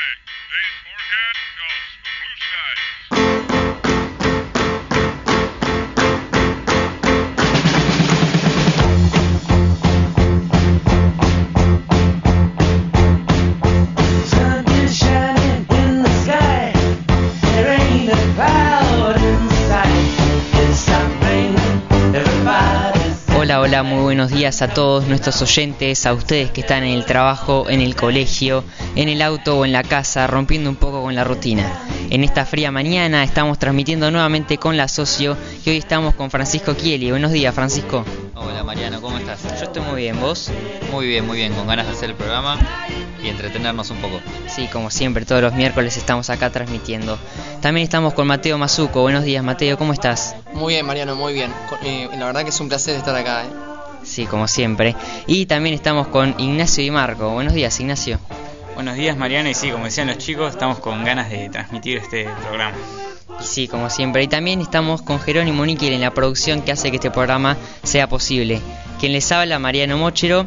Friday. Today's forecast calls for blue skies. Hola, muy buenos días a todos nuestros oyentes, a ustedes que están en el trabajo, en el colegio, en el auto o en la casa, rompiendo un poco con la rutina. En esta fría mañana estamos transmitiendo nuevamente con la socio y hoy estamos con Francisco Kieli. Buenos días, Francisco. Hola Mariano, ¿cómo estás? Yo estoy muy bien, ¿vos? Muy bien, muy bien, con ganas de hacer el programa y entretenernos un poco. Sí, como siempre, todos los miércoles estamos acá transmitiendo. También estamos con Mateo Mazuco. Buenos días, Mateo, ¿cómo estás? Muy bien, Mariano, muy bien. Eh, la verdad que es un placer estar acá. ¿eh? Sí, como siempre. Y también estamos con Ignacio y Marco. Buenos días, Ignacio. Buenos días Mariano y sí, como decían los chicos, estamos con ganas de transmitir este programa. Y sí, como siempre. Y también estamos con Jerónimo Níquel en la producción que hace que este programa sea posible. Quien les habla, Mariano Mochero.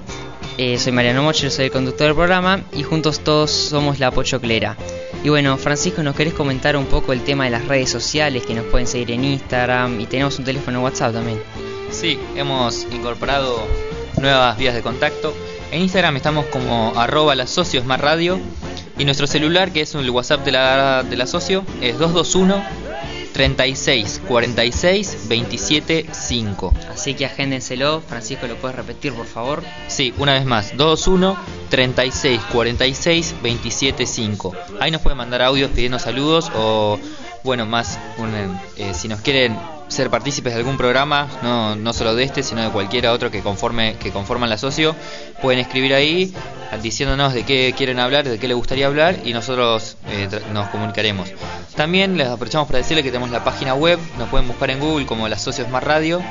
Eh, soy Mariano Mochero, soy el conductor del programa y juntos todos somos la Pochoclera. Y bueno, Francisco, ¿nos querés comentar un poco el tema de las redes sociales que nos pueden seguir en Instagram y tenemos un teléfono WhatsApp también? Sí, hemos incorporado nuevas vías de contacto. En Instagram estamos como arroba la socio Smart Radio y nuestro celular, que es el WhatsApp de la, de la socio, es 221 36 46 27 5. Así que agéndenselo. Francisco, ¿lo puedes repetir, por favor? Sí, una vez más, 221 36 46 27 5. Ahí nos pueden mandar audios pidiendo saludos o, bueno, más, un, eh, si nos quieren ser partícipes de algún programa, no, no solo de este, sino de cualquiera otro que conforme que conforman la socio, pueden escribir ahí diciéndonos de qué quieren hablar, de qué les gustaría hablar y nosotros eh, nos comunicaremos. También les aprovechamos para decirles que tenemos la página web, nos pueden buscar en Google como la Socios Más Radio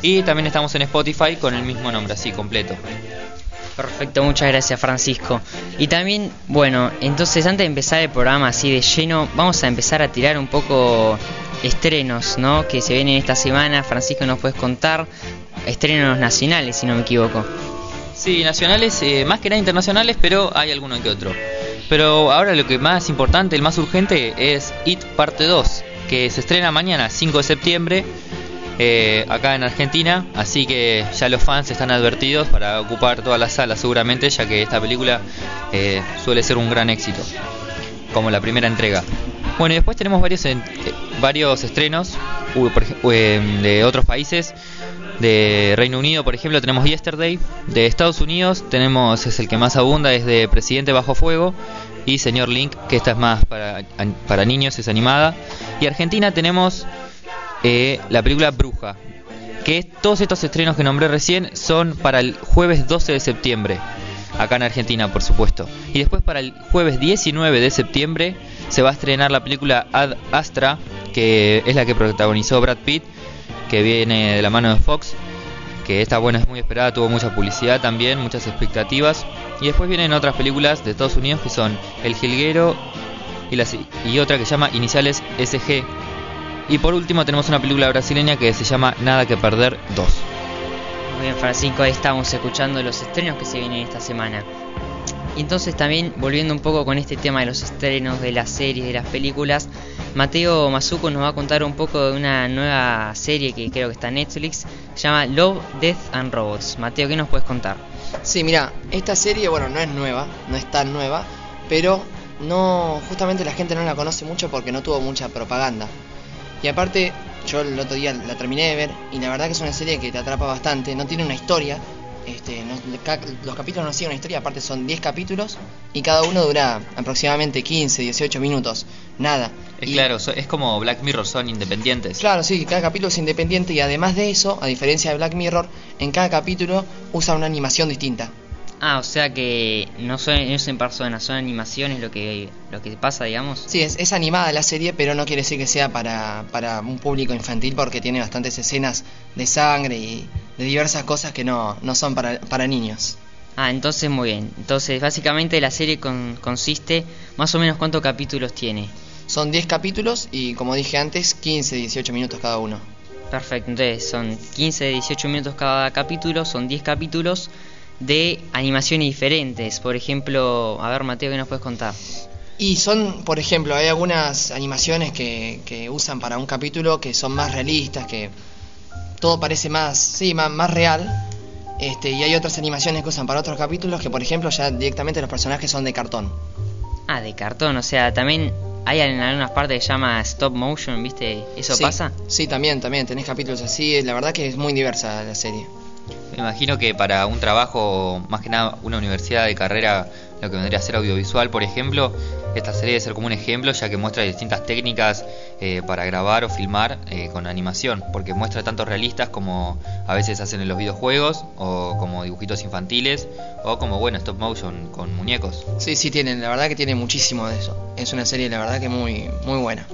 y también estamos en Spotify con el mismo nombre, así completo. Perfecto, muchas gracias Francisco. Y también, bueno, entonces antes de empezar el programa así de lleno, vamos a empezar a tirar un poco estrenos, ¿no? Que se vienen esta semana. Francisco, ¿nos puedes contar? Estrenos nacionales, si no me equivoco. Sí, nacionales, eh, más que nada internacionales, pero hay alguno que otro. Pero ahora lo que más importante, el más urgente, es It Parte 2, que se estrena mañana, 5 de septiembre, eh, acá en Argentina. Así que ya los fans están advertidos para ocupar todas las salas seguramente, ya que esta película eh, suele ser un gran éxito, como la primera entrega. Bueno, y después tenemos varios, eh, varios estrenos eh, de otros países. De Reino Unido, por ejemplo, tenemos Yesterday. De Estados Unidos tenemos, es el que más abunda, es de Presidente Bajo Fuego. Y Señor Link, que esta es más para, para niños, es animada. Y Argentina tenemos eh, la película Bruja. Que todos estos estrenos que nombré recién son para el jueves 12 de septiembre. Acá en Argentina, por supuesto. Y después para el jueves 19 de septiembre se va a estrenar la película Ad Astra, que es la que protagonizó Brad Pitt que viene de la mano de Fox, que esta buena es muy esperada, tuvo mucha publicidad también, muchas expectativas. Y después vienen otras películas de Estados Unidos que son El Jilguero y, las- y otra que se llama Iniciales SG. Y por último tenemos una película brasileña que se llama Nada que Perder 2. Muy bien, Francisco, ahí estamos escuchando los estrenos que se vienen esta semana. Y entonces también, volviendo un poco con este tema de los estrenos, de las series, de las películas, Mateo Mazuco nos va a contar un poco de una nueva serie que creo que está en Netflix, se llama Love, Death and Robots. Mateo, ¿qué nos puedes contar? Sí, mira, esta serie, bueno, no es nueva, no es tan nueva, pero no, justamente la gente no la conoce mucho porque no tuvo mucha propaganda. Y aparte, yo el otro día la terminé de ver y la verdad que es una serie que te atrapa bastante, no tiene una historia, este, no- los capítulos no siguen una historia, aparte son 10 capítulos y cada uno dura aproximadamente 15, 18 minutos, nada. Es Y- claro, es como Black Mirror, son independientes. Claro, sí, cada capítulo es independiente y además de eso, a diferencia de Black Mirror, en cada capítulo usa una animación distinta. Ah, o sea que no son, no son personas, son animaciones lo que, lo que pasa, digamos. Sí, es, es animada la serie, pero no quiere decir que sea para, para un público infantil porque tiene bastantes escenas de sangre y de diversas cosas que no, no son para, para niños. Ah, entonces muy bien. Entonces, básicamente la serie con- consiste, más o menos, ¿cuántos capítulos tiene? Son 10 capítulos y como dije antes, 15, 18 minutos cada uno. Perfecto, entonces son 15, 18 minutos cada capítulo, son 10 capítulos de animaciones diferentes. Por ejemplo, a ver Mateo, ¿qué nos puedes contar? Y son, por ejemplo, hay algunas animaciones que, que usan para un capítulo que son más realistas, que todo parece más, sí, más, más real. Este, y hay otras animaciones que usan para otros capítulos que, por ejemplo, ya directamente los personajes son de cartón. Ah, de cartón, o sea, también hay en algunas partes que se llama stop motion, ¿viste? ¿Eso Sí, pasa? Sí, también, también. Tenés capítulos así. La verdad que es muy diversa la serie. Me imagino que para un trabajo, más que nada una universidad de carrera, lo que vendría a ser audiovisual, por ejemplo, esta serie debe ser como un ejemplo, ya que muestra distintas técnicas eh, para grabar o filmar eh, con animación, porque muestra tanto realistas como a veces hacen en los videojuegos, o como dibujitos infantiles, o como, bueno, stop motion con muñecos. Sí, sí, tienen. La verdad que tiene muchísimo de eso. Es una serie, la verdad que muy, muy buena.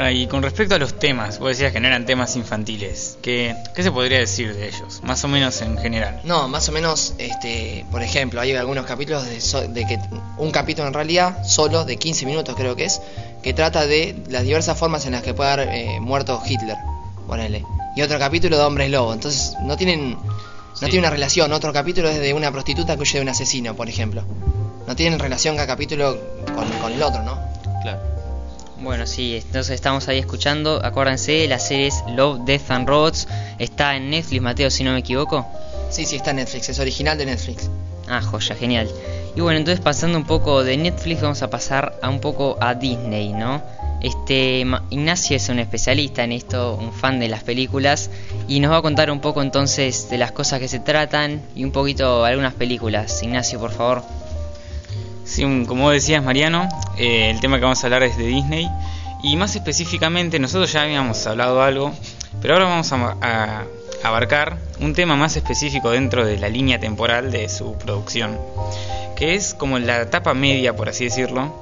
Ah, y con respecto a los temas, vos decías que no eran temas infantiles. ¿Qué, qué se podría decir de ellos? Más o menos en general. No, más o menos, este, por ejemplo, hay algunos capítulos de, so- de que un capítulo en realidad solo de 15 minutos creo que es, que trata de las diversas formas en las que puede haber eh, muerto Hitler, ponele. Y otro capítulo de hombres lobo. Entonces no tienen, no Sí. tiene una relación. Otro capítulo es de una prostituta que huye de un asesino, por ejemplo. No tienen relación cada capítulo con, con el otro, ¿no? Claro. Bueno, sí, entonces estamos ahí escuchando. Acuérdense, la serie es Love, Death and Robots. Está en Netflix, Mateo, si no me equivoco. Sí, sí, está en Netflix, es original de Netflix. Ah, joya, genial. Y bueno, entonces pasando un poco de Netflix, vamos a pasar a un poco a Disney, ¿no? Este Ignacio es un especialista en esto, un fan de las películas, y nos va a contar un poco entonces de las cosas que se tratan y un poquito algunas películas. Ignacio, por favor. Como decías, Mariano, eh, el tema que vamos a hablar es de Disney. Y más específicamente, nosotros ya habíamos hablado algo, pero ahora vamos a, a abarcar un tema más específico dentro de la línea temporal de su producción, que es como la etapa media, por así decirlo,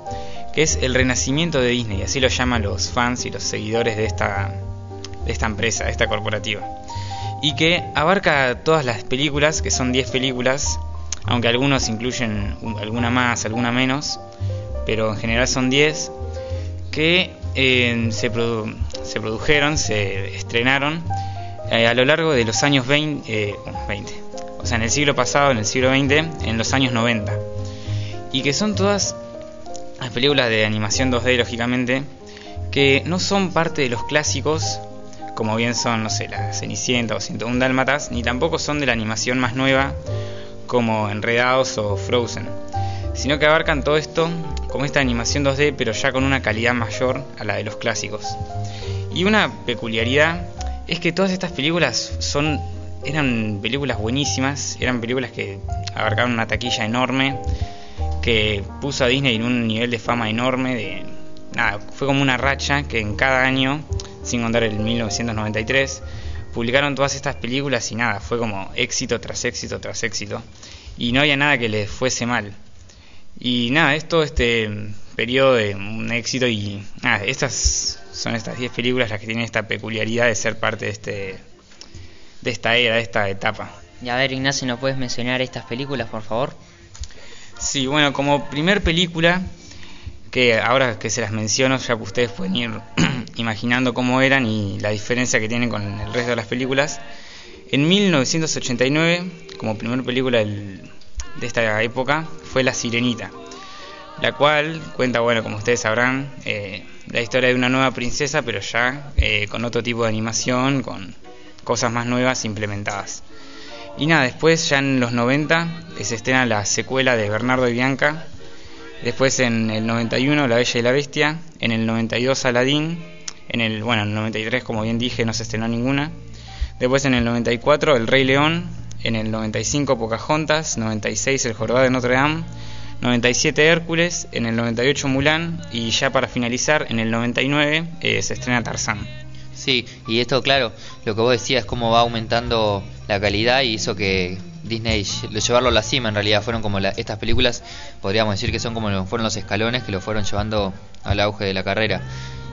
que es el renacimiento de Disney, así lo llaman los fans y los seguidores de esta, de esta empresa, de esta corporativa. Y que abarca todas las películas, que son 10 películas, aunque algunos incluyen un- alguna más, alguna menos, pero en general son 10, que eh, se, produ- se produjeron, se estrenaron eh, a lo largo de los años 20, eh, 20, o sea, en el siglo pasado, en el siglo XX, en los años 90, y que son todas las películas de animación 2D, lógicamente, que no son parte de los clásicos, como bien son, no sé, la Cenicienta o 101 Dálmatas, ni tampoco son de la animación más nueva, como Enredados o Frozen, sino que abarcan todo esto como esta animación 2D, pero ya con una calidad mayor a la de los clásicos. Y una peculiaridad es que todas estas películas son eran películas buenísimas, eran películas que abarcaban una taquilla enorme, que puso a Disney en un nivel de fama enorme fue como una racha que en cada año, sin contar el 1993, publicaron todas estas películas y nada, fue como éxito tras éxito tras éxito y no había nada que les fuese mal. Y nada, es todo este periodo de un éxito y nada, estas son estas 10 películas las que tienen esta peculiaridad de ser parte de este de esta era, de esta etapa. Y a ver, Ignacio, ¿nos puedes mencionar estas películas, por favor? Sí, bueno, como primer película, que ahora que se las menciono, ya ustedes pueden ir imaginando cómo eran y la diferencia que tienen con el resto de las películas. En 1989, como primer película de esta época, fue La Sirenita, la cual cuenta, bueno, como ustedes sabrán, eh, la historia de una nueva princesa, pero ya eh, con otro tipo de animación, con cosas más nuevas implementadas. Y nada, después ya en los 90 eh, se estrena la secuela de Bernardo y Bianca. Después en el 91 La Bella y la Bestia. En el 92 Aladdin. En el, bueno, en el 93 como bien dije no se estrenó ninguna. Después en el 94 El Rey León. En el 95 Pocahontas. 96 El Jorobado de Notre Dame. 97 Hércules. En el 98 Mulan. Y ya para finalizar en el 99 eh, se estrena Tarzán. Sí, y esto, claro, lo que vos decías, cómo va aumentando la calidad y hizo que Disney lo llevarlo a la cima. En realidad, fueron como la- estas películas, podríamos decir que son como fueron los escalones que lo fueron llevando al auge de la carrera.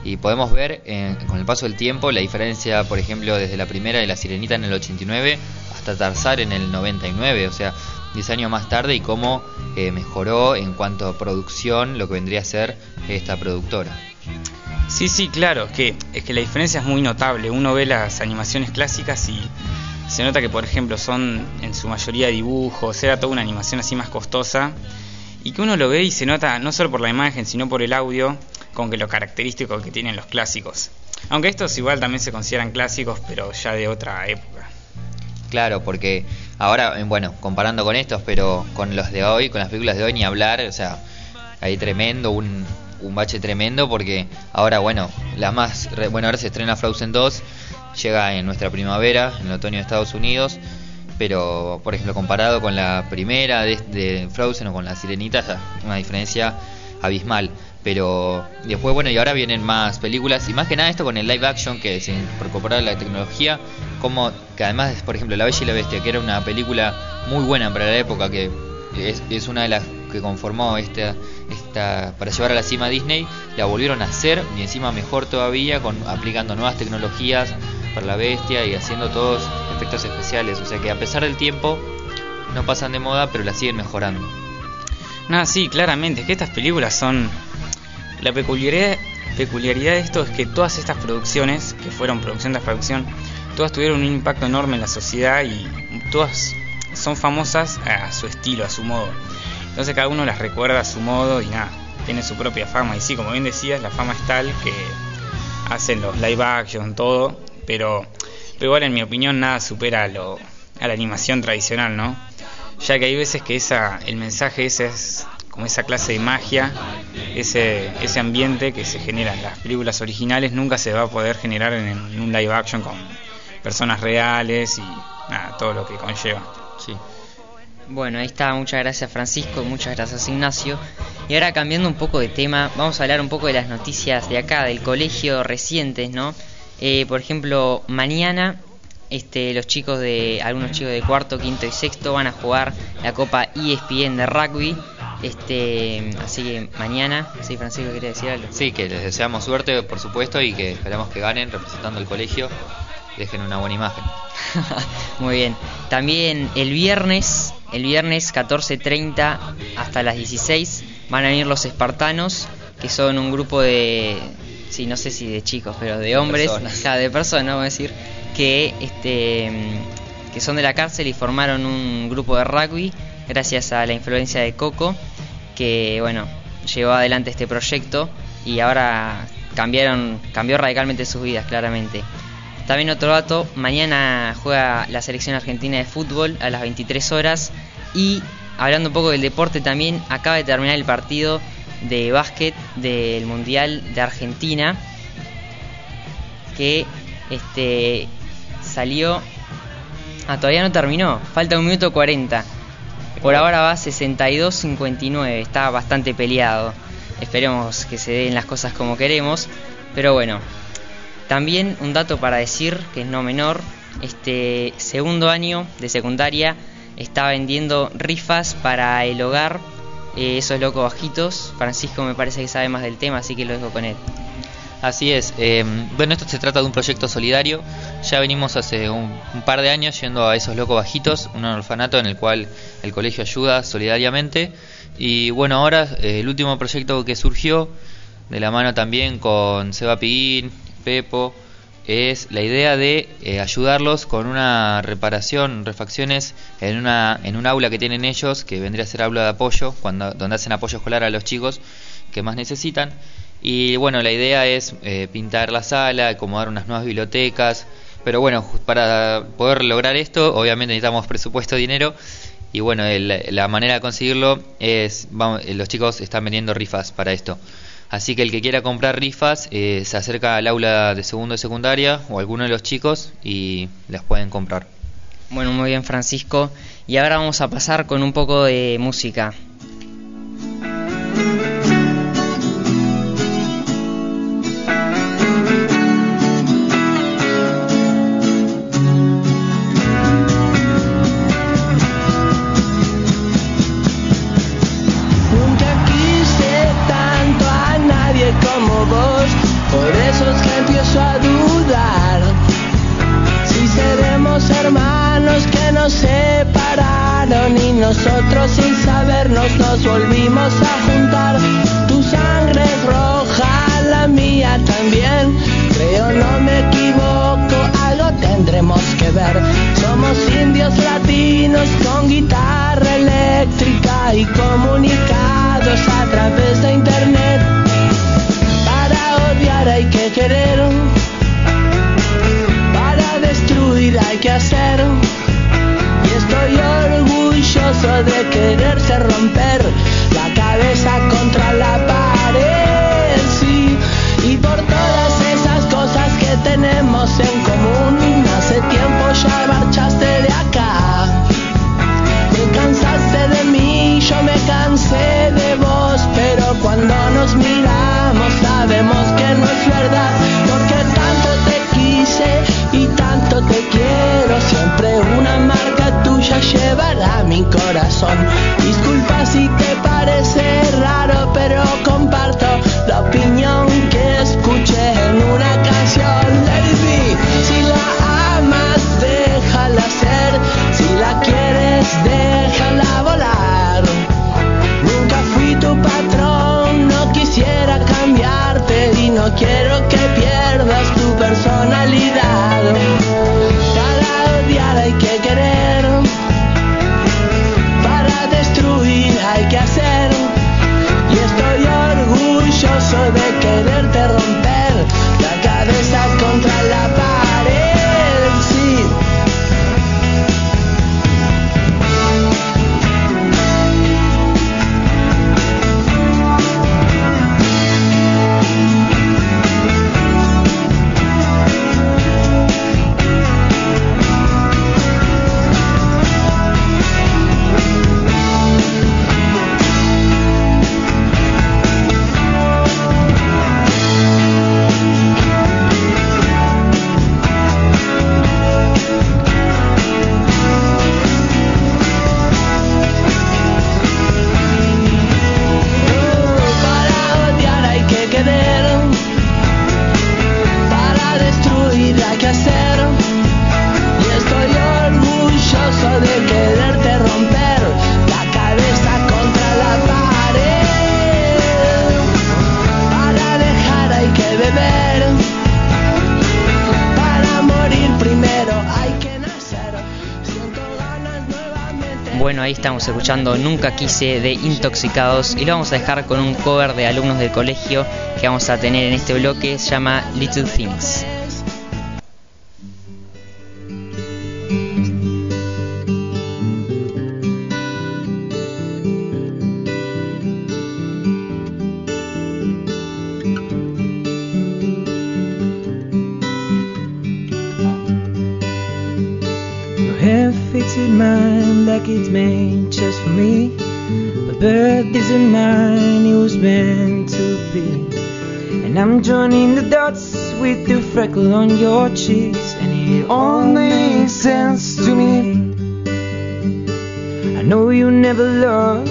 Y podemos ver eh, con el paso del tiempo la diferencia, por ejemplo, desde la primera de La Sirenita en el 89 hasta Tarzar en el 99, o sea, 10 años más tarde, y cómo eh, mejoró en cuanto a producción lo que vendría a ser esta productora. Sí, sí, claro, es que, es que la diferencia es muy notable. Uno ve las animaciones clásicas y se nota que, por ejemplo, son en su mayoría dibujos, era toda una animación así más costosa. y que uno lo ve y se nota no solo por la imagen, sino por el audio, con que lo característico que tienen los clásicos. Aunque estos igual también se consideran clásicos, pero ya de otra época. Claro, porque ahora, eh, bueno, comparando con estos, pero con los de hoy, con las películas de hoy, ni hablar, o sea, hay tremendo, un, un bache tremendo, porque ahora, bueno, la más, bueno, ahora se estrena Frozen 2, llega en nuestra primavera, en el otoño de Estados Unidos, pero, por ejemplo, comparado con la primera de, de Frozen o con la Sirenita, una diferencia abismal. Pero después, bueno, y ahora vienen más películas, y más que nada esto con el live action, que se incorpora la tecnología, como que además, por ejemplo, La Bella y la Bestia, que era una película muy buena para la época, que es, es una de las que conformó esta, esta para llevar a la cima a Disney, la volvieron a hacer y encima mejor todavía, con aplicando nuevas tecnologías para la bestia y haciendo todos efectos especiales. O sea que a pesar del tiempo, no pasan de moda, pero la siguen mejorando. Nada, sí, claramente, es que estas películas son... La peculiaridad, peculiaridad de esto es que todas estas producciones, que fueron producción tras producción, todas tuvieron un impacto enorme en la sociedad y todas son famosas a su estilo, a su modo. Entonces cada uno las recuerda a su modo y nada, tiene su propia fama. Y sí, como bien decías, la fama es tal que hacen los live action, todo, pero, pero igual en mi opinión nada supera a, lo, a la animación tradicional, ¿no? Ya que hay veces que esa, el mensaje ese es como esa clase de magia, ese, ese ambiente que se genera en las películas originales nunca se va a poder generar en, un live action con personas reales y nada, todo lo que conlleva. Sí. Bueno, ahí está, muchas gracias Francisco, muchas gracias Ignacio. Y ahora cambiando un poco de tema, vamos a hablar un poco de las noticias de acá, del colegio recientes, ¿no? Eh, por ejemplo, mañana este, los chicos de, algunos chicos de cuarto, quinto y sexto van a jugar la Copa ESPN de rugby. Este, así que mañana, sí, Francisco quería decir algo. Sí, que les deseamos suerte, por supuesto, y que esperamos que ganen representando al colegio. Dejen una buena imagen. Muy bien. También el viernes, el viernes 14.30 hasta las 16 van a venir los espartanos, que son un grupo de, sí, no sé si de chicos, pero de hombres, personas. claro, de personas, vamos a decir, que este que son de la cárcel y formaron un grupo de rugby gracias a la influencia de Coco, que bueno, llevó adelante este proyecto y ahora cambiaron, cambió radicalmente sus vidas, claramente. También otro dato, mañana juega la selección argentina de fútbol a las 23 horas y hablando un poco del deporte también, acaba de terminar el partido de básquet del Mundial de Argentina que este salió ah, todavía no terminó, falta un minuto 40. Por ahora va 62-59, está bastante peleado. Esperemos que se den las cosas como queremos, pero bueno, también un dato para decir, que es no menor, este segundo año de secundaria está vendiendo rifas para el hogar, eh, esos locos bajitos. Francisco me parece que sabe más del tema, así que lo dejo con él. Así es. eh, bueno, esto se trata de un proyecto solidario. Ya venimos hace un, par de años yendo a esos locos bajitos, un orfanato en el cual el colegio ayuda solidariamente. Y bueno, ahora eh, el último proyecto que surgió, de la mano también con Seba Piguín, Pepo, es la idea de eh, ayudarlos con una reparación, refacciones en una en un aula que tienen ellos, que vendría a ser aula de apoyo, cuando donde hacen apoyo escolar a los chicos que más necesitan. Y bueno, la idea es eh, pintar la sala, acomodar unas nuevas bibliotecas. Pero bueno, para poder lograr esto, obviamente necesitamos presupuesto, dinero. Y bueno, la manera de conseguirlo es, vamos, eh, los chicos están vendiendo rifas para esto. Así que el que quiera comprar rifas eh, se acerca al aula de segundo de secundaria o alguno de los chicos y las pueden comprar. Bueno, muy bien Francisco. Y ahora vamos a pasar con un poco de música. nos separaron y nosotros sin sabernos nos volvimos a juntar. Tu sangre es roja, la mía también. Creo no me equivoco, algo tendremos que ver. Somos indios latinos con guitarra eléctrica y comunicados a través de internet. Para odiar hay que querer, para destruir hay que hacer. de quererse romper la cabeza contra la pared. Estamos escuchando Nunca quise de Intoxicados y lo vamos a dejar con un cover de alumnos del colegio que vamos a tener en este bloque, se llama Little Things. Hand-fitted mind like it's made just for me. But bird isn't mine, it was meant to be. And I'm joining the dots with the freckle on your cheeks, and it all makes sense to me. I know you never loved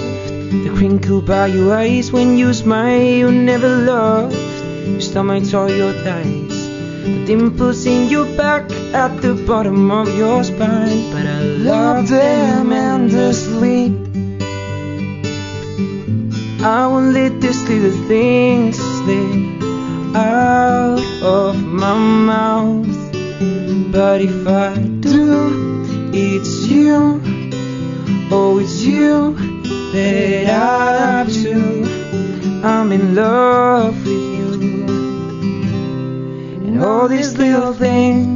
the crinkle by your eyes when you smile. You never loved your stomach or your thighs. The dimples in your back at the bottom of your spine. But I love them endlessly. I won't let these little things slip out of my mouth. But if I do, it's you. Oh, it's you that I have to. I'm in love with you. And all these little things.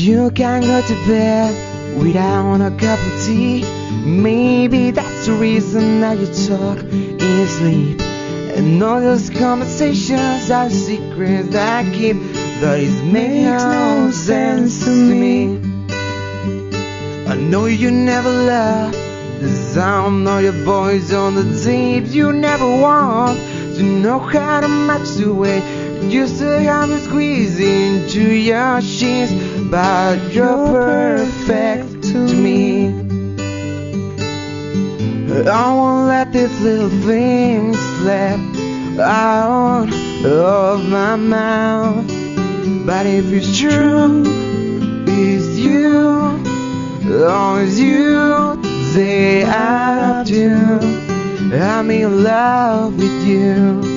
You can't go to bed without a cup of tea. Maybe that's the reason that you talk in your sleep. And all those conversations are secrets that I keep. But it makes no sense to me. I know you never love the sound of your voice on the tape. You never want to know how to match the way you say I'm squeezing to your sheets. But you're perfect to me. I won't let these little things slip out of my mouth. But if it's true, it's you. Oh, it's you. Say I do. I'm in love with you.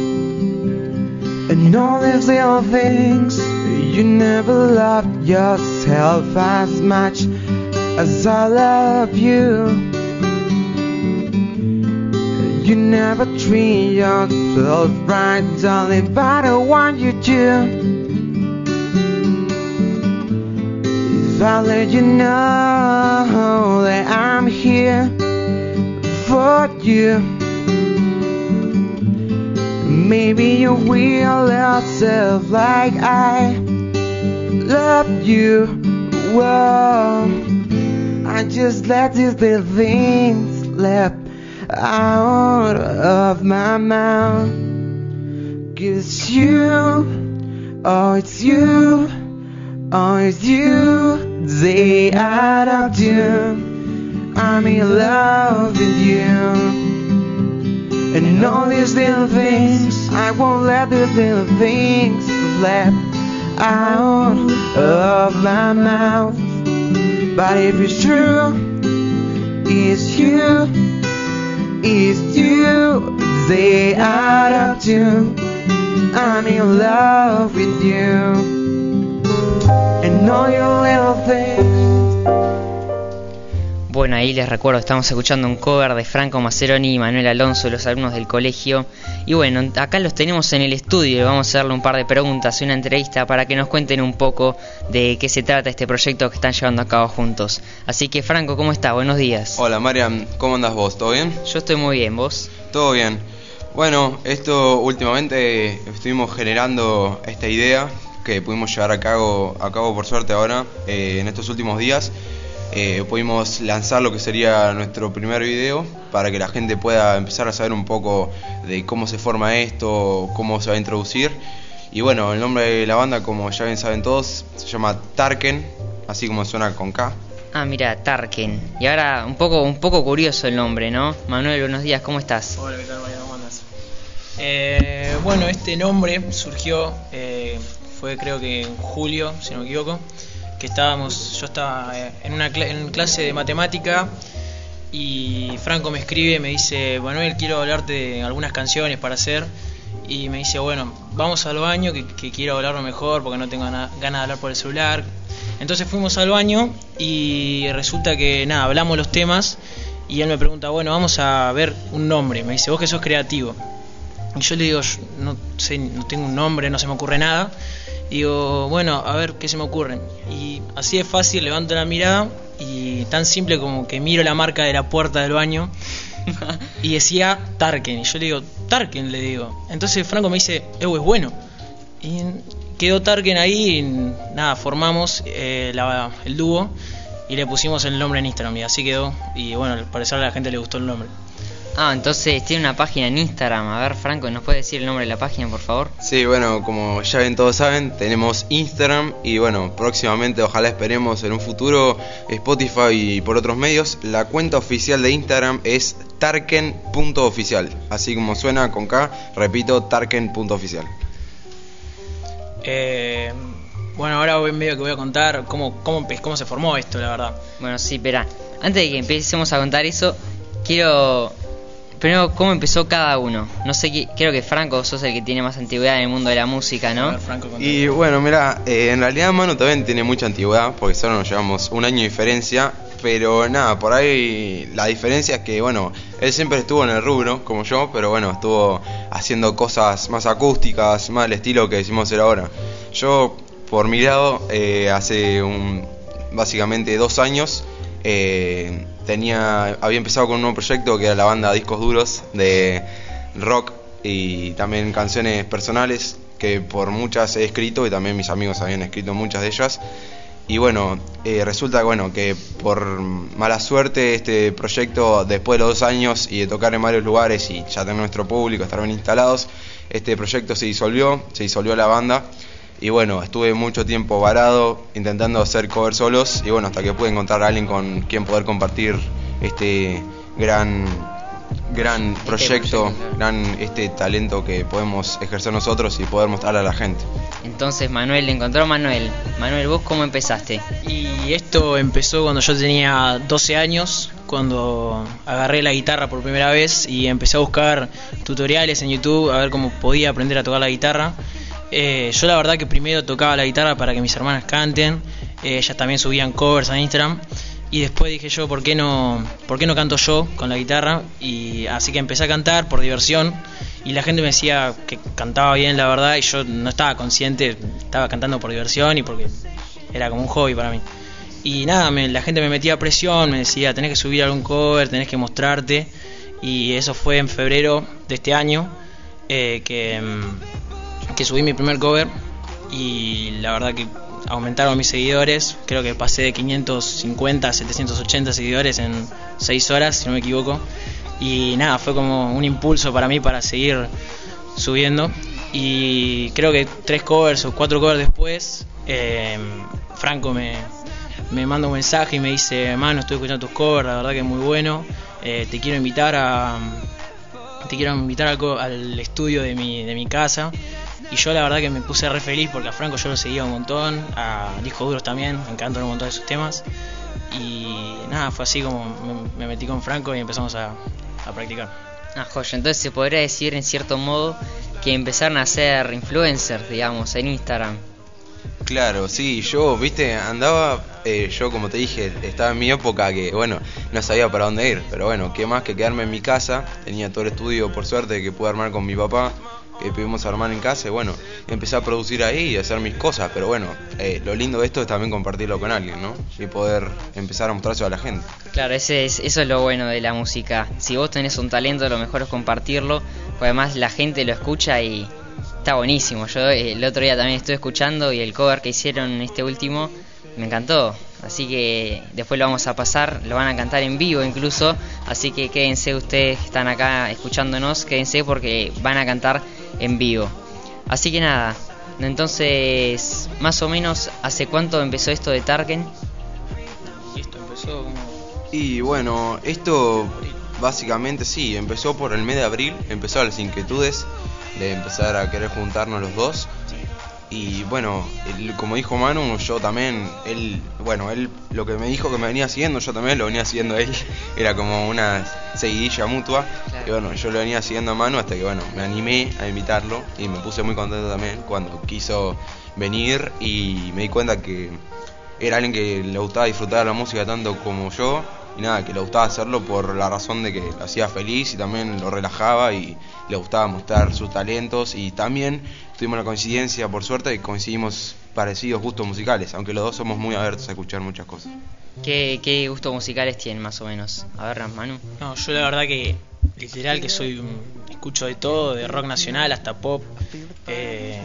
And all these little things you never loved yourself as much as I love you. You never treat yourself right, darling, but I want you to. If I let you know that I'm here for you. Maybe you will yourself like I love you. Whoa, I just let these little things slip out of my mouth. Cause you, oh, it's you, oh, it's you. They up to, I'm in love with you. And all these little things, I won't let these little things slip out of my mouth. But if it's true, it's you, it's you. They add up to I'm in love with you And all your Bueno, ahí les recuerdo, estamos escuchando un cover de Franco Maceroni y Manuel Alonso, los alumnos del colegio. Y bueno, acá los tenemos en el estudio y vamos a hacerle un par de preguntas y una entrevista para que nos cuenten un poco de qué se trata este proyecto que están llevando a cabo juntos. Así que Franco, ¿cómo estás? Buenos días. Hola Mariam, ¿cómo andas vos? ¿Todo bien? Yo estoy muy bien, ¿vos? Todo bien. Bueno, esto últimamente estuvimos generando esta idea que pudimos llevar a cabo, a cabo por suerte ahora eh, en estos últimos días. Eh, pudimos lanzar lo que sería nuestro primer video para que la gente pueda empezar a saber un poco de cómo se forma esto, cómo se va a introducir. Y bueno, el nombre de la banda, como ya bien saben todos, se llama Tarken, así como suena con K. Ah, mira, Tarken. Y ahora un poco, un poco curioso el nombre, ¿no? Manuel, buenos días, ¿cómo estás? Hola, ¿qué tal, Mariano? ¿Cómo andas? Eh, bueno, este nombre surgió, eh, fue creo que en julio, si no me equivoco, estábamos, yo estaba eh, en una clase de matemática y Franco me escribe, me dice, Manuel, quiero hablarte de algunas canciones para hacer. Y me dice, bueno, vamos al baño, que, quiero hablarlo mejor porque no tengo na- ganas de hablar por el celular. Entonces fuimos al baño y resulta que, nada, hablamos los temas y él me pregunta, bueno, vamos a ver un nombre. Me dice, vos que sos creativo. Y yo le digo, "Yo no sé, no tengo un nombre, no se me ocurre nada. Digo, bueno, a ver qué se me ocurre. Y así de fácil, levanto la mirada y tan simple como que miro la marca de la puerta del baño y decía Tarken. Y yo le digo, Tarken, le digo. Entonces Franco me dice, Ew, es bueno. Y quedó Tarken ahí y nada, formamos eh, la- el dúo y le pusimos el nombre en Instagram y así quedó. Y bueno, al parecer a la gente le gustó el nombre. Ah, entonces tiene una página en Instagram. A ver, Franco, ¿nos puede decir el nombre de la página, por favor? Sí, bueno, como ya ven todos saben, tenemos Instagram y bueno, próximamente, ojalá esperemos en un futuro, Spotify y por otros medios. La cuenta oficial de Instagram es tarken.oficial, así como suena con K, repito, tarken.oficial. Eh, bueno, ahora voy medio que voy a contar cómo, cómo, cómo se formó esto, la verdad. Bueno, sí, espera. Antes de que empecemos a contar eso, quiero. Primero, ¿cómo empezó cada uno? No sé, creo que Franco sos el que tiene más antigüedad en el mundo de la música, ¿no? ver, Franco, contá. Y bueno, mira, eh, en realidad Manu también tiene mucha antigüedad, porque solo nos llevamos un año de diferencia, pero nada, por ahí la diferencia es que, bueno, él siempre estuvo en el rubro, como yo, pero bueno, estuvo haciendo cosas más acústicas, más del estilo que decimos hacer ahora. Yo, por mi lado, eh, hace un, básicamente dos años, eh, tenía, había empezado con un nuevo proyecto que era la banda Discos Duros de rock y también canciones personales que por muchas he escrito y también mis amigos habían escrito muchas de ellas. Y bueno, eh, resulta bueno, que por mala suerte este proyecto, después de los dos años y de tocar en varios lugares y ya tener nuestro público, estar bien instalados, este proyecto se disolvió, se disolvió la banda. Y bueno, estuve mucho tiempo varado intentando hacer covers solos y bueno, hasta que pude encontrar a alguien con quien poder compartir este gran gran proyecto, proyecto, gran este talento que podemos ejercer nosotros y poder mostrarle a la gente. Entonces, Manuel, encontró a Manuel. Manuel, ¿vos cómo empezaste? Y esto empezó cuando yo tenía 12 años, cuando agarré la guitarra por primera vez y empecé a buscar tutoriales en YouTube a ver cómo podía aprender a tocar la guitarra. Eh, yo la verdad que primero tocaba la guitarra para que mis hermanas canten, eh, ellas también subían covers a Instagram y después dije yo, ¿por qué no, por qué no canto yo con la guitarra? Y así que empecé a cantar por diversión y la gente me decía que cantaba bien, la verdad, y yo no estaba consciente, estaba cantando por diversión y porque era como un hobby para mí. Y nada, me- la gente me metía presión, me decía, tenés que subir algún cover, tenés que mostrarte. Y eso fue en febrero de este año, eh, que, mm, que subí mi primer cover. Y la verdad que aumentaron mis seguidores, creo que pasé de 550 a 780 seguidores en 6 horas, si no me equivoco. Y nada, fue como un impulso para mí para seguir subiendo. Y creo que tres covers o cuatro covers después, eh, Franco me, me manda un mensaje y me dice, mano, estoy escuchando tus covers, la verdad que es muy bueno. Eh, te quiero invitar a te quiero invitar al, al estudio de mi, de mi casa. Y yo la verdad que me puse re feliz porque a Franco yo lo seguía un montón, a Discos Duros también, me encantan un montón de sus temas. Y nada, fue así como me, me metí con Franco y empezamos a, a practicar. Ah, joya. Entonces se podría decir en cierto modo que empezaron a ser influencers, digamos, en Instagram. Claro, sí, yo, viste, andaba, eh, yo como te dije, estaba en mi época que, bueno, no sabía para dónde ir, pero bueno, qué más que quedarme en mi casa, tenía todo el estudio, por suerte, que pude armar con mi papá, que pudimos armar en casa, y bueno, empecé a producir ahí y a hacer mis cosas, pero bueno, eh, lo lindo de esto es también compartirlo con alguien, ¿no? Y poder empezar a mostrárselo a la gente. Claro, ese es, eso es lo bueno de la música. Si vos tenés un talento, lo mejor es compartirlo, porque además la gente lo escucha y está buenísimo. Yo eh, el otro día también estuve escuchando y el cover que hicieron este último me encantó. Así que después lo vamos a pasar, lo van a cantar en vivo incluso. Así que quédense ustedes que están acá escuchándonos, quédense porque van a cantar en vivo. Así que nada, entonces más o menos hace cuánto empezó esto de Tarken. Y esto empezó como... Y bueno, esto básicamente sí, empezó por el mes de abril, empezó las inquietudes de empezar a querer juntarnos los dos. Y bueno, el- como dijo Manu, yo también, él, bueno, él lo que me dijo que me venía siguiendo, yo también lo venía siguiendo a él, era como una seguidilla mutua. Y bueno, yo lo venía siguiendo a Manu hasta que bueno, me animé a invitarlo y me puse muy contento también cuando quiso venir y me di cuenta que era alguien que le gustaba disfrutar de la música tanto como yo. Y nada, que le gustaba hacerlo por la razón de que lo hacía feliz y también lo relajaba y le gustaba mostrar sus talentos y también tuvimos la coincidencia, por suerte, que coincidimos parecidos gustos musicales, aunque los dos somos muy abiertos a escuchar muchas cosas. ¿Qué, qué gustos musicales tienen más o menos? A ver, Manu. No, yo la verdad que literal que soy un- escucho de todo, de rock nacional hasta pop. eh,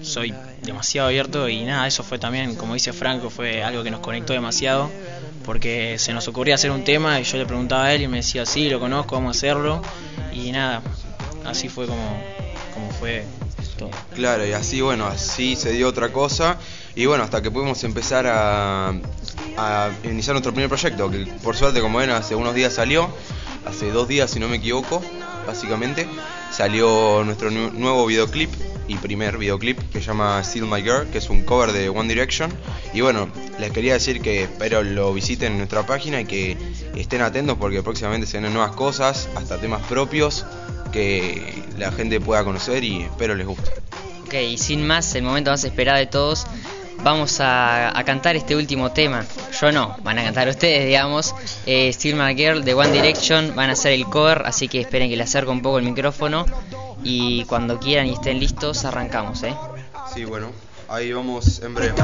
soy demasiado abierto y nada, eso fue también, como dice Franco, fue algo que nos conectó demasiado porque se nos ocurría hacer un tema y yo le preguntaba a él y me decía, sí, lo conozco, vamos a hacerlo y nada, así fue como, como fue Claro, y así, bueno, así se dio otra cosa. Y bueno, hasta que pudimos empezar a, iniciar nuestro primer proyecto, que por suerte, como ven, hace unos días salió, hace dos días, si no me equivoco, básicamente, salió nuestro nu- nuevo videoclip y primer videoclip que se llama Still My Girl, que es un cover de One Direction. Y bueno, les quería decir que espero lo visiten en nuestra página y que estén atentos porque próximamente se vienen nuevas cosas, hasta temas propios que la gente pueda conocer y espero les guste. Ok, y sin más, el momento más esperado de todos, vamos a, a cantar este último tema. Yo no, van a cantar ustedes, digamos. Eh, Still My Girl de One Direction, van a hacer el cover, así que esperen que le acerco un poco el micrófono. Y cuando quieran y estén listos, arrancamos, ¿eh? Sí, bueno, ahí vamos en breve.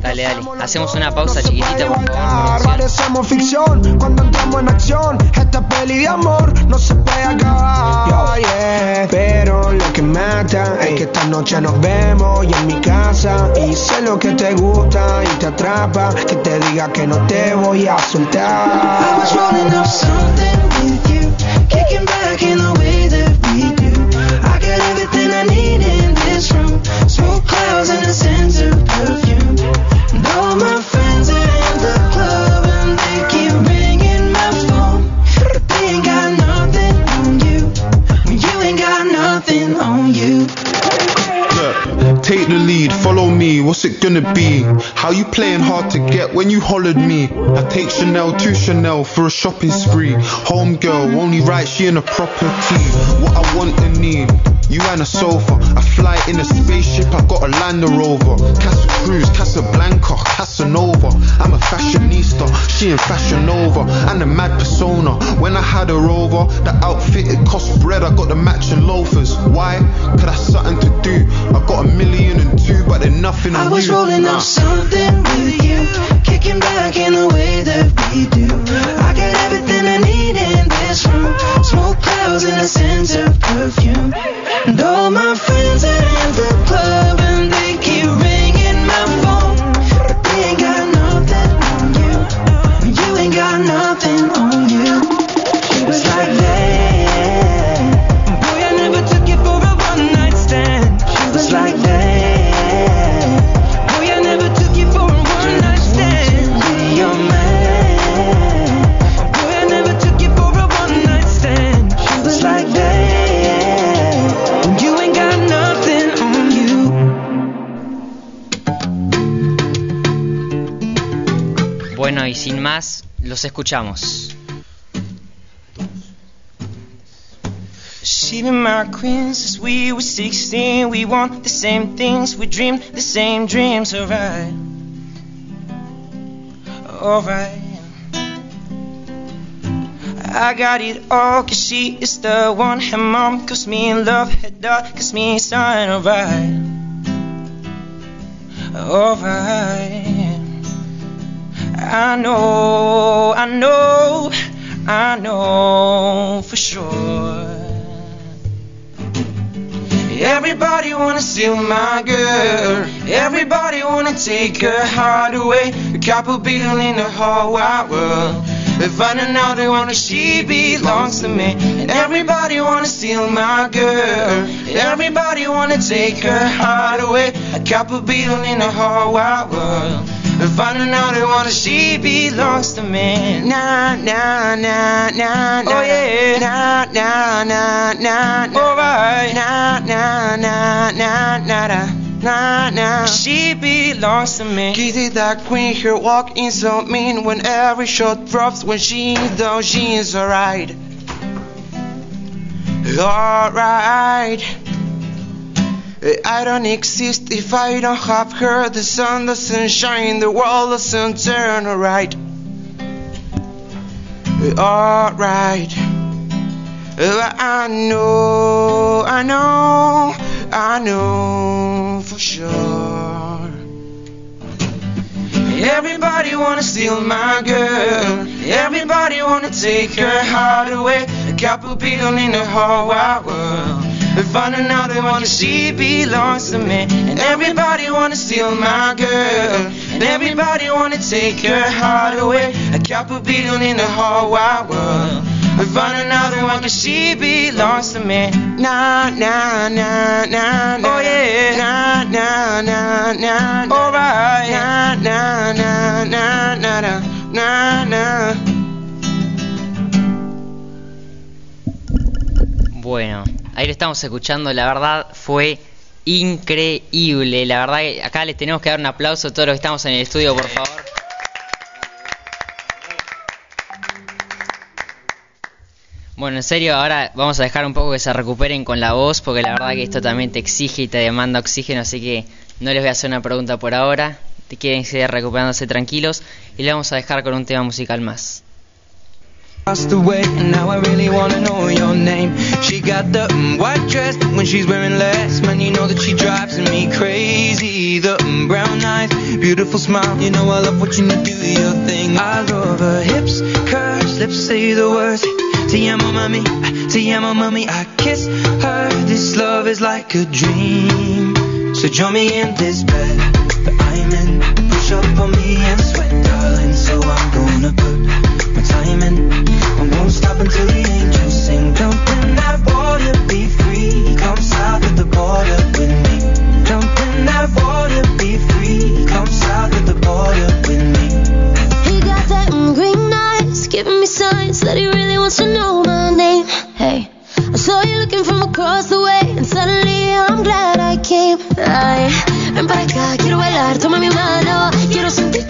Dale, dale. Hacemos una pausa chiquitita, por favor. Parecemos ficción cuando entramos en acción. Esta peli de amor no se puede acabar. yeah. Pero lo que mata es que esta noche nos vemos y en mi casa. Y sé lo que te gusta y te atrapa. Que te diga que no te voy a soltar. Gonna be? How you playing hard to get when you hollered me? I take Chanel to Chanel for a shopping spree. Home girl, only right, she in a proper tee. What I want and need, you and a sofa. I fly in a spaceship, I got a Land Rover. Casa Cruz, Casablanca, Casanova. I'm a fashionista, she in Fashion Nova. And a mad persona, when I had her over, the outfit it cost bread, I got the matching loafers. Why? Cause that's something to do. I got a million and two, but they're nothing on I was you. rolling Nah. up something with you, kicking back in the way that we do. I got everything I need in this room, smoke clouds and a sense of perfume. And all my Bueno, y sin más, los escuchamos. She be my queen since we were 16. We want the same things, we dream the same dreams, alright. Alright. I got it all, cause she is the one. Her mom calls me love, her dad calls me son, alright. Alright. I know, I know, I know for sure. Everybody wanna steal my girl. Everybody wanna take her heart away. A couple billion in the whole wide world. They're finding out they wanna she belongs to me. And everybody wanna steal my girl. Everybody wanna take her heart away. A couple billion in the whole wide world. They're finding out they wanna she belongs to me. Nah, nah, nah, nah, nah. Oh yeah. Nah, nah, nah, nah, nah. Alright. Nah, nah, nah, nah, nah, nah. Nah, nah. She belongs to me. Kitty that queen, her walk is so mean when every shot drops when she down, she is alright. Alright. Eh, I don't exist if I don't have her. The sun doesn't shine, the world doesn't turn alright. Eh, alright. Eh, I know, I know, I know for sure. Everybody wanna steal my girl. Everybody wanna take her heart away. A couple people in the whole wide world. They're finding out they wanna she belongs to me. And everybody wanna steal my girl. And everybody wanna take her heart away. A couple people in the whole wide world. They're finding out they want she belongs to me. Nah, nah, nah, nah, nah. Oh yeah. Nah, nah, nah, nah, nah. Alright. Nah, nah, nah, nah, nah, nah, nah, nah. Bueno, ahí lo estamos escuchando, la verdad fue increíble. La verdad que acá les tenemos que dar un aplauso a todos los que estamos en el estudio, por favor. Bueno, en serio, ahora vamos a dejar un poco que se recuperen con la voz, porque la verdad que esto también te exige y te demanda oxígeno, así que no les voy a hacer una pregunta por ahora. Te quieren seguir recuperándose tranquilos y le vamos a dejar con un tema musical más. Passed away, and now I really wanna know your name. She got the mm, white dress when she's wearing less. Man, you know that she drives me crazy. The mm, brown eyes, beautiful smile. You know I love watching you do your thing. I love her hips, curves, lips say the words. Te amo, mami. Te amo, mami. I kiss her. This love is like a dream. So join me in this bed that I'm in. Push up on me and sweat, darling. So I'm gonna put quiero bailar, toma mi mano. Quiero sentir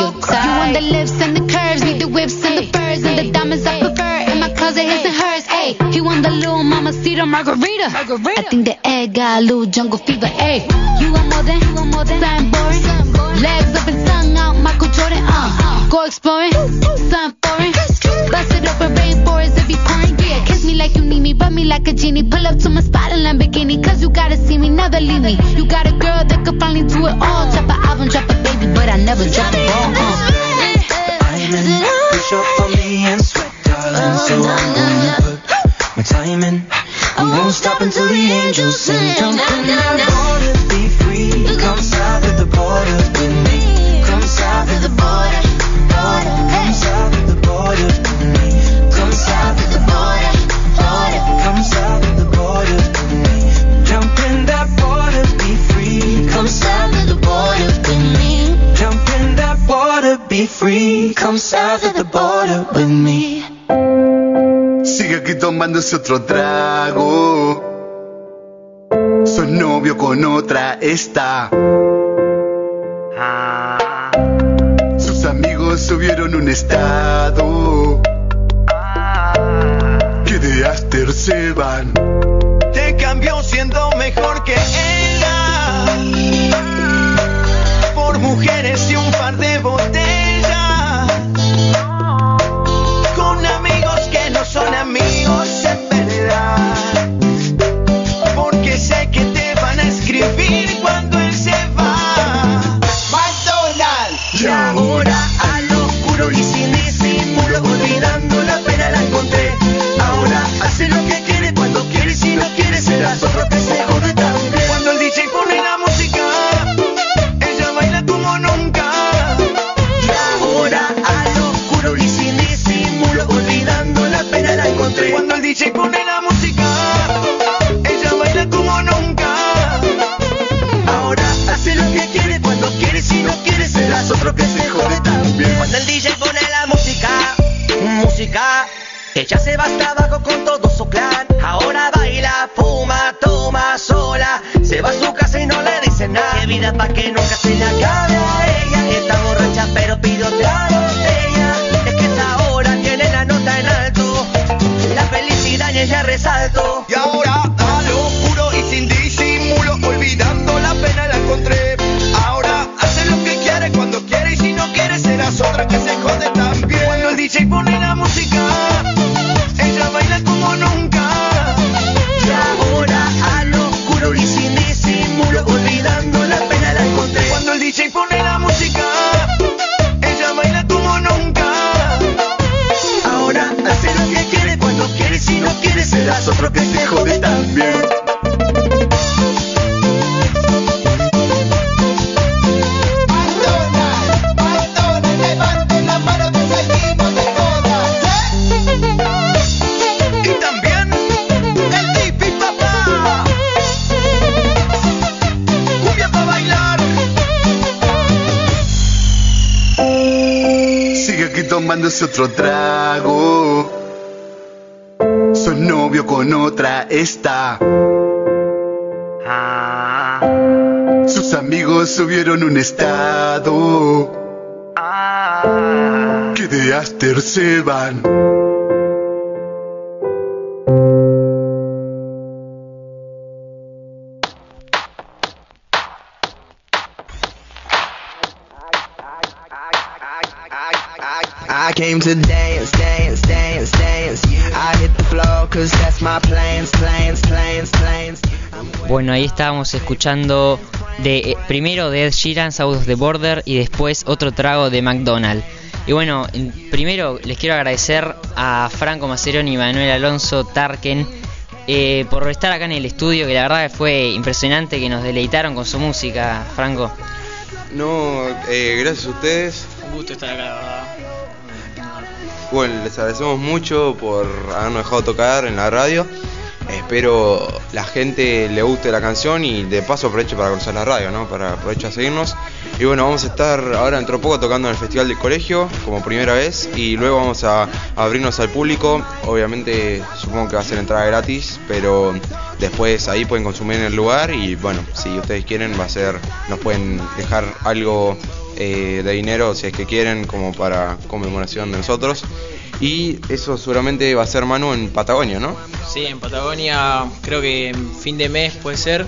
your type. You want the lips and the curves, need the whips and the furs and the diamonds I prefer. In my closet, his and hers. Hey, he want the little mama cedar margarita. I think the egg got a little jungle fever. Hey, you want more than, you want more than something boring. Legs up and tongue out, Michael Jordan. Uh, go exploring, me like a genie. Pull up to my spot in Lamborghini. Cause you gotta see me, never leave me. You got a girl that could finally do it all. Drop an album, drop a baby, but I never drop a ball. Uh. Diamond, push up for me and sweat, darling. So I'm gonna put my time in. I won't stop until the angels sing. Jump in that water, be free. Come south of the border with me. Come south of the border, border. Come free. Come south of the border with me. Sigue aquí tomándose otro trago. Soy novio con otra está. Sus amigos subieron un estado. Que de Aster se van. Te cambió siendo tomándose otro trago. Soy novio con otra está. Sus amigos subieron un estado. Que de Aster se van. I came to dance, dance, dance, dance. I hit the floor cause that's my plans, plans, plans, plans. Bueno, ahí estábamos escuchando de eh, primero de Ed Sheeran, South of the Border y después otro trago de McDonald's. Y bueno, en- primero les quiero agradecer a Franco Maceroni y Manuel Alonso Tarken eh, por estar acá en el estudio, que la verdad fue impresionante que nos deleitaron con su música, Franco. No, eh, gracias a ustedes. Un gusto estar acá, la verdad. Bueno, les agradecemos mucho por habernos dejado tocar en la radio. Espero la gente le guste la canción y de paso aproveche para conocer la radio, ¿no? Para aproveche a seguirnos. Y bueno, vamos a estar ahora dentro de poco tocando en el Festival del Colegio como primera vez y luego vamos a abrirnos al público. Obviamente supongo que va a ser entrada gratis, pero después ahí pueden consumir en el lugar y bueno, si ustedes quieren va a ser, nos pueden dejar algo eh, de dinero si es que quieren como para conmemoración de nosotros. Y eso seguramente va a ser Manu en Patagonia, ¿no? Sí, en Patagonia creo que en fin de mes puede ser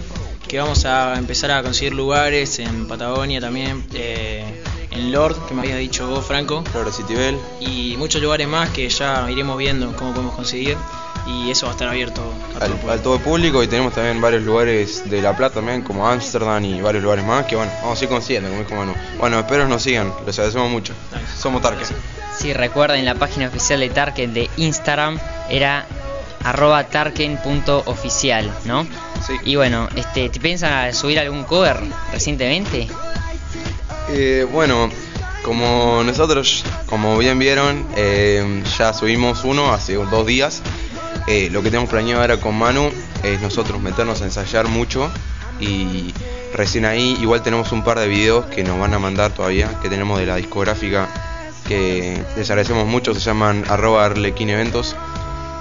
que vamos a empezar a conseguir lugares en Patagonia también, eh, en Lord, que me había dicho vos, Franco. Claro, Citibel. Y muchos lugares más que ya iremos viendo cómo podemos conseguir. Y eso va a estar abierto a todo el al, al todo público y tenemos también varios lugares de La Plata también, como Ámsterdam y varios lugares más que bueno, vamos a ir consiguiendo, como dijo Manu. Bueno, espero nos sigan, les agradecemos mucho. Somos Tarque. Si recuerden la página oficial de Tarken de Instagram era arroba tarken.oficial, ¿no? Sí. Y bueno, este, ¿te piensan subir algún cover recientemente? Eh, bueno, como nosotros, como bien vieron, eh, ya subimos uno hace dos días. Eh, lo que tenemos planeado ahora con Manu es nosotros meternos a ensayar mucho y recién ahí igual tenemos un par de videos que nos van a mandar todavía, que tenemos de la discográfica, que les agradecemos mucho, se llaman arroba Arlequín Eventos,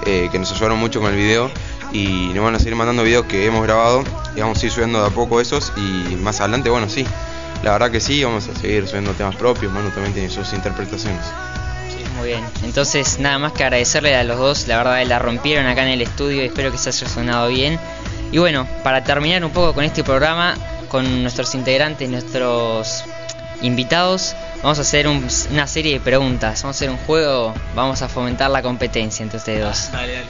eh, que nos ayudaron mucho con el video y nos van a seguir mandando videos que hemos grabado y vamos a ir subiendo de a poco esos y más adelante, bueno, sí, la verdad que sí, vamos a seguir subiendo temas propios, Manu también tiene sus interpretaciones. Muy bien, entonces nada más que agradecerle a los dos, la verdad la rompieron acá en el estudio y espero que se haya sonado bien. Y bueno, para terminar un poco con este programa, con nuestros integrantes, nuestros invitados, vamos a hacer un- una serie de preguntas, vamos a hacer un juego, vamos a fomentar la competencia entre ustedes dos. Dale, dale.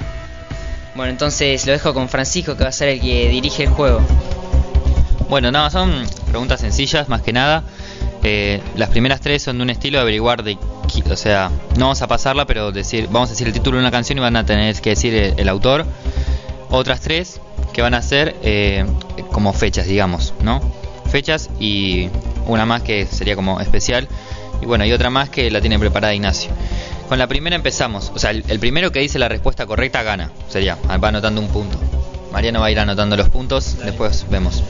Bueno, entonces lo dejo con Francisco que va a ser el que dirige el juego. Bueno, nada, son preguntas sencillas más que nada. Eh, las primeras tres son de un estilo de averiguar de, o sea, no vamos a pasarla, pero decir, vamos a decir el título de una canción y van a tener que decir el, autor. Otras tres que van a ser eh, como fechas, digamos, ¿no? Fechas y una más que sería como especial. Y bueno, y otra más que la tiene preparada Ignacio. Con la primera empezamos. O sea, el, el primero que dice la respuesta correcta gana. Sería, va anotando un punto. Mariano va a ir anotando los puntos, después vemos.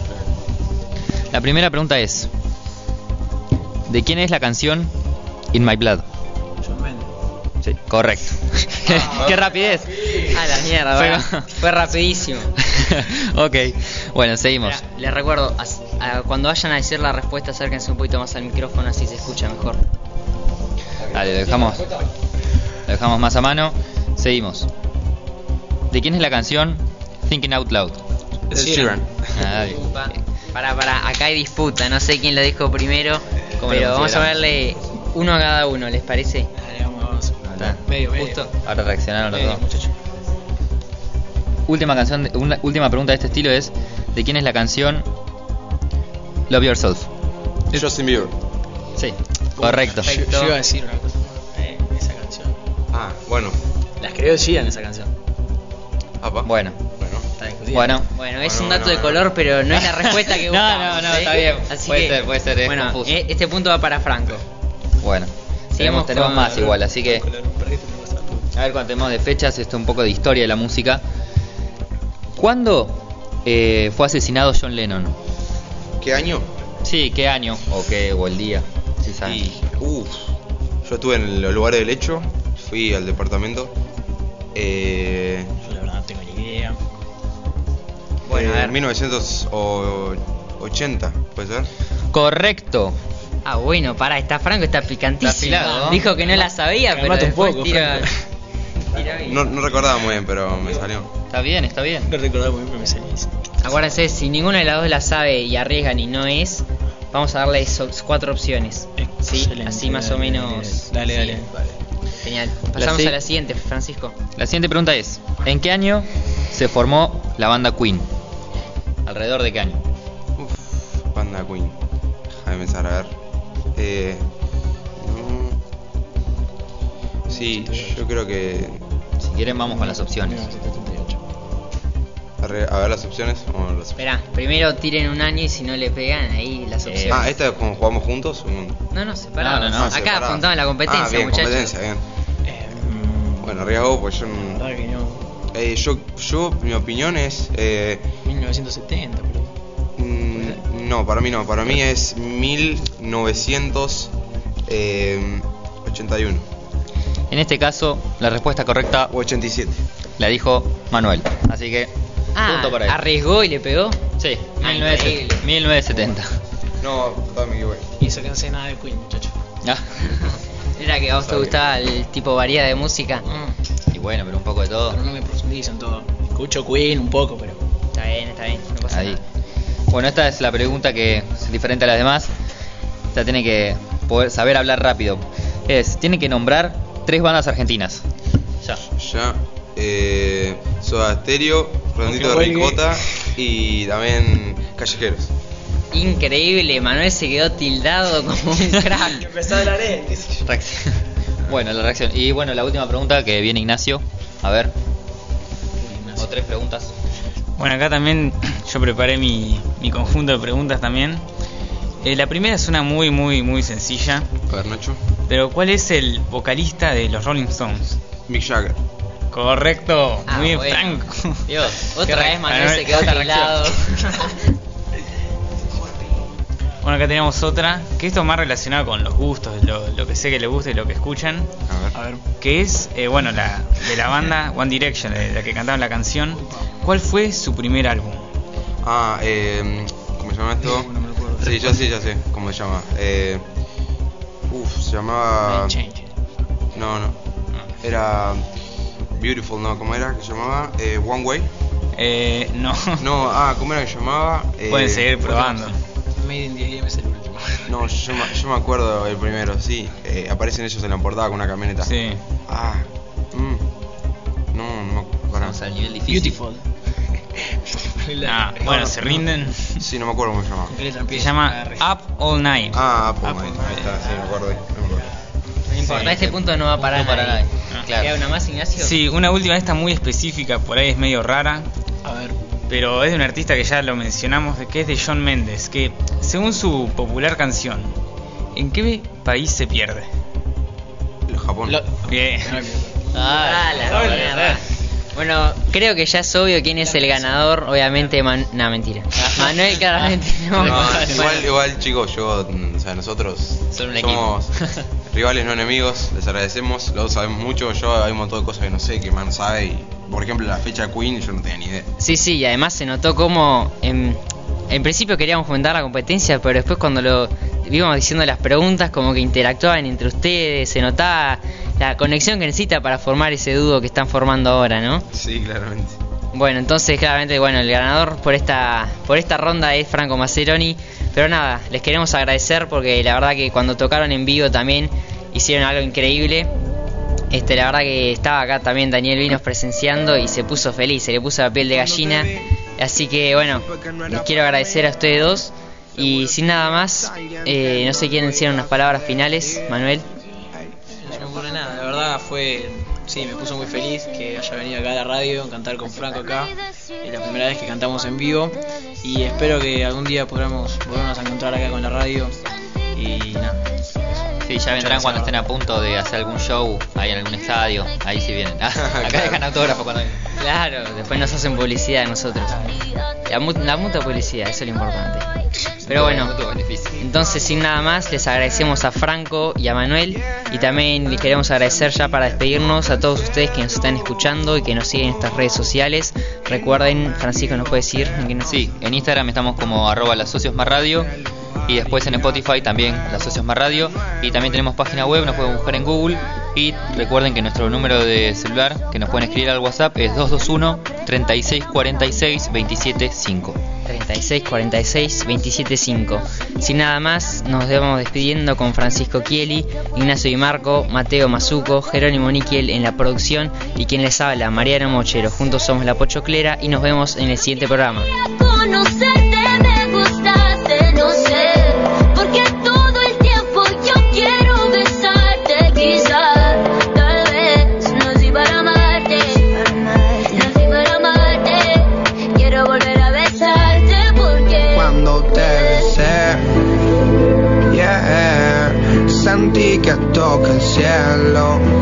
La primera pregunta es: ¿De quién es la canción In My Blood? Sí, correcto. ¡Qué rapidez! A la mierda, Fue- bueno, fue rapidísimo. ok, bueno, seguimos. Les recuerdo, a- cuando vayan a decir la respuesta acérquense un poquito más al micrófono así se escucha mejor. Dale, lo dejamos, lo dejamos más a mano. Seguimos. ¿De quién es la canción Thinking Out Loud? Sheeran. Ah. Para, para, acá hay disputa, no sé quién lo dijo primero, ¿Cómo pero vamos a verle uno a cada uno, ¿les parece? Dale, vamos, vamos. Está. Medio, medio. Justo. Ahora reaccionaron los Medio, dos. muchacho. Última canción, de- una, última pregunta de este estilo es: ¿De quién es la canción Love Yourself? Justin Bieber. Sí, correcto. Yo, yo iba a decir una cosa. Eh, esa canción. Ah, bueno. La escribió Sheeran esa canción. Apa. Bueno, Bueno. Bueno. Bueno, es Bueno, un dato bueno, de bueno. color, pero no es la respuesta que No, buscamos. no, no, ¿eh? está bien. Así Puede que, ser, puede ser, es Bueno, confuso. eh, este punto va para Franco. Bueno, Sigamos tenemos, tenemos con- más igual, así que a ver cuando tenemos de fechas, esto un poco de historia de la música. ¿Cuándo eh, fue asesinado John Lennon? ¿Qué año? Sí, ¿qué año? O qué, o el día, si saben. Y, uff, yo estuve en los lugares del hecho, fui al departamento. Eh, Yo la verdad no tengo ni idea. Bueno, a eh, ver. 1980, ¿puede ser? Correcto. Ah, bueno, pará, está Franco, está picantísimo. Está afilado, ¿no? Dijo que no la sabía, pero un después poco, tira... Tira bien. No, no recordaba muy bien, pero me salió. Está bien, está bien. No recordaba muy bien, pero me salía eso. Acuérdense, si ninguna de las dos la sabe y arriesgan y no es, vamos a darle so- cuatro opciones. Sí, Excelente, así más o dale, menos. Dale, sí. dale. Genial. Pasamos si- a la siguiente, Francisco. La siguiente pregunta es: ¿En qué año se formó la banda Queen? ¿Alrededor de qué año? Uf, banda Queen. Déjame pensar, a ver. Eh, mm, sí, yo creo que. Si quieren, vamos con las opciones. 1978. arre- A ver las opciones. o las- Esperá, primero tiren un año y si no le pegan, ahí las opciones. Ah, ¿esta es como jugamos juntos? No, no, separados. No, no, no, Acá separadas. apuntamos la competencia, Ah, bien, muchachos. competencia, bien. Eh, mm, Bueno, arriesgo, pues yo. la no- verdad que no. Eh, yo, yo, mi opinión es. Eh, 1970, pero. mm, no, para mí no. Para mí es 1981 En este caso, la respuesta correcta o 87. la dijo Manuel. Así que, Ah, punto para él. arriesgó y le pegó. Sí, Ah, 1970. increíble. 1970. No, me equivoqué. Y eso que no sé nada de Queen, muchacho. Ah, Era que a vos te gustaba el tipo variedad de música. Mm, y bueno, pero un poco de todo. pero no me profundizo en todo. Escucho Queen un poco, pero. Está bien, está bien, no pasa Ahí. nada. Bueno, esta es la pregunta que es diferente a las demás. Esta tiene que poder saber hablar rápido. Es, tiene que nombrar tres bandas argentinas. Ya. Ya. eh, Soda Stereo, Redondito de Ricota y también Callejeros. Increíble, Manuel se quedó tildado como un crack. Empezó a hablar él. Bueno, la reacción. Y bueno, la última pregunta que viene Ignacio. A ver. O tres preguntas. Bueno, acá también yo preparé mi, mi conjunto de preguntas también. Eh, la primera es una muy, muy, muy sencilla. A ver, Nacho. Pero ¿cuál es el vocalista de los Rolling Stones? Mick Jagger. Correcto, Ah, muy bien, bueno. Franco. Dios, otra vez Manuel se quedó reacción. Bueno, acá tenemos otra, que esto es más relacionado con los gustos, lo, lo que sé que les gusta y lo que escuchan. A ver. Que es, eh, bueno, la, de la banda One Direction, de la que cantaban la canción. ¿Cuál fue su primer álbum? Ah, eh, ¿cómo se llama esto? Sí, ya sé, ya sé, ¿cómo se llama? Eh, uf, se llamaba... No, no. Era Beautiful, no, ¿cómo era que se llamaba? Eh, One Way. Eh, no. No, ah, ¿cómo era que se llamaba? Eh, Pueden seguir probando. Made in the AM es el último. No, yo, me- yo me acuerdo el primero, sí. Eh, aparecen ellos en la portada con una camioneta. Sí. Ah, mm, no, no me acuerdo. Vamos al nivel difícil. Beautiful. Ah, bueno, se rinden. Sí, no me acuerdo cómo se llamaba. ¿Qué letra Se llama Up All Night. Ah, Apple, ahí está, sí, me acuerdo, no me acuerdo. No importa, Sí, este punto no va a parar Punto para nadie. nadie. Claro. ¿Queda una más, Ignacio? Sí, una última, esta muy específica, por ahí es medio rara. A ver. Pero es de un artista que ya lo mencionamos, que es de John Mendes, que según su popular canción, ¿en qué país se pierde? Japón. Bien. Ah, la. Bueno, creo que ya es obvio quién es el ganador, obviamente Man... No, mentira. Manuel claramente no. No, igual, igual chicos, yo, o sea, nosotros somos rivales no enemigos, les agradecemos, los dos sabemos mucho, yo hay un montón de cosas que no sé, que Man sabe, y por ejemplo la fecha de Queen yo no tenía ni idea. Sí, sí, y además se notó como en, en principio queríamos fomentar la competencia, pero después cuando lo íbamos diciendo las preguntas, como que interactuaban entre ustedes, se notaba la conexión que necesita para formar ese dúo que están formando ahora, ¿no? Sí, claramente. Bueno, entonces claramente, bueno, el ganador por esta por esta ronda es Franco Maceroni, pero nada, les queremos agradecer porque la verdad que cuando tocaron en vivo también hicieron algo increíble. Este, la verdad que estaba acá también Daniel Vinos presenciando y se puso feliz, se le puso la piel de gallina. Así que bueno, les quiero agradecer a ustedes dos. Y sin nada más, eh, no sé quién decir unas palabras finales, Manuel. No se me ocurre nada, la verdad fue. Sí, me puso muy feliz que haya venido acá a la radio, cantar con Franco acá. Es la primera vez que cantamos en vivo. Y espero que algún día podamos volvernos a encontrar acá con la radio. Y nada. Sí, ya vendrán cuando estén a punto de hacer algún show ahí en algún estadio. Ahí sí vienen. Acá dejan autógrafo cuando Claro, después nos hacen publicidad a nosotros. La, mu- la mutua publicidad, eso es lo importante. Pero bueno, entonces sin nada más, les agradecemos a Franco y a Manuel. Y también les queremos agradecer ya para despedirnos a todos ustedes que nos están escuchando y que nos siguen en estas redes sociales. Recuerden, Francisco, ¿nos puede decir en qué nos Sí, en Instagram estamos como arroba las socios más radio y después en Spotify también las socios más radio y también tenemos página web, nos pueden buscar en Google y recuerden que nuestro número de celular que nos pueden escribir al WhatsApp es 221 3646 275. 36 46 27 5. Sin nada más, nos vamos despidiendo con Francisco Chieli, Ignacio Di Marco, Mateo Mazuco, Jerónimo Níquel en la producción y quien les habla, Mariano Mochero. Juntos somos la Pochoclera y nos vemos en el siguiente programa. Conocerte toca el cielo.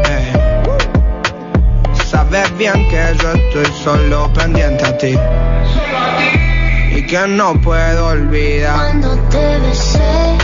Sabes bien que yo estoy solo pendiente a ti. Y que no puedo olvidar. Cuando te besé,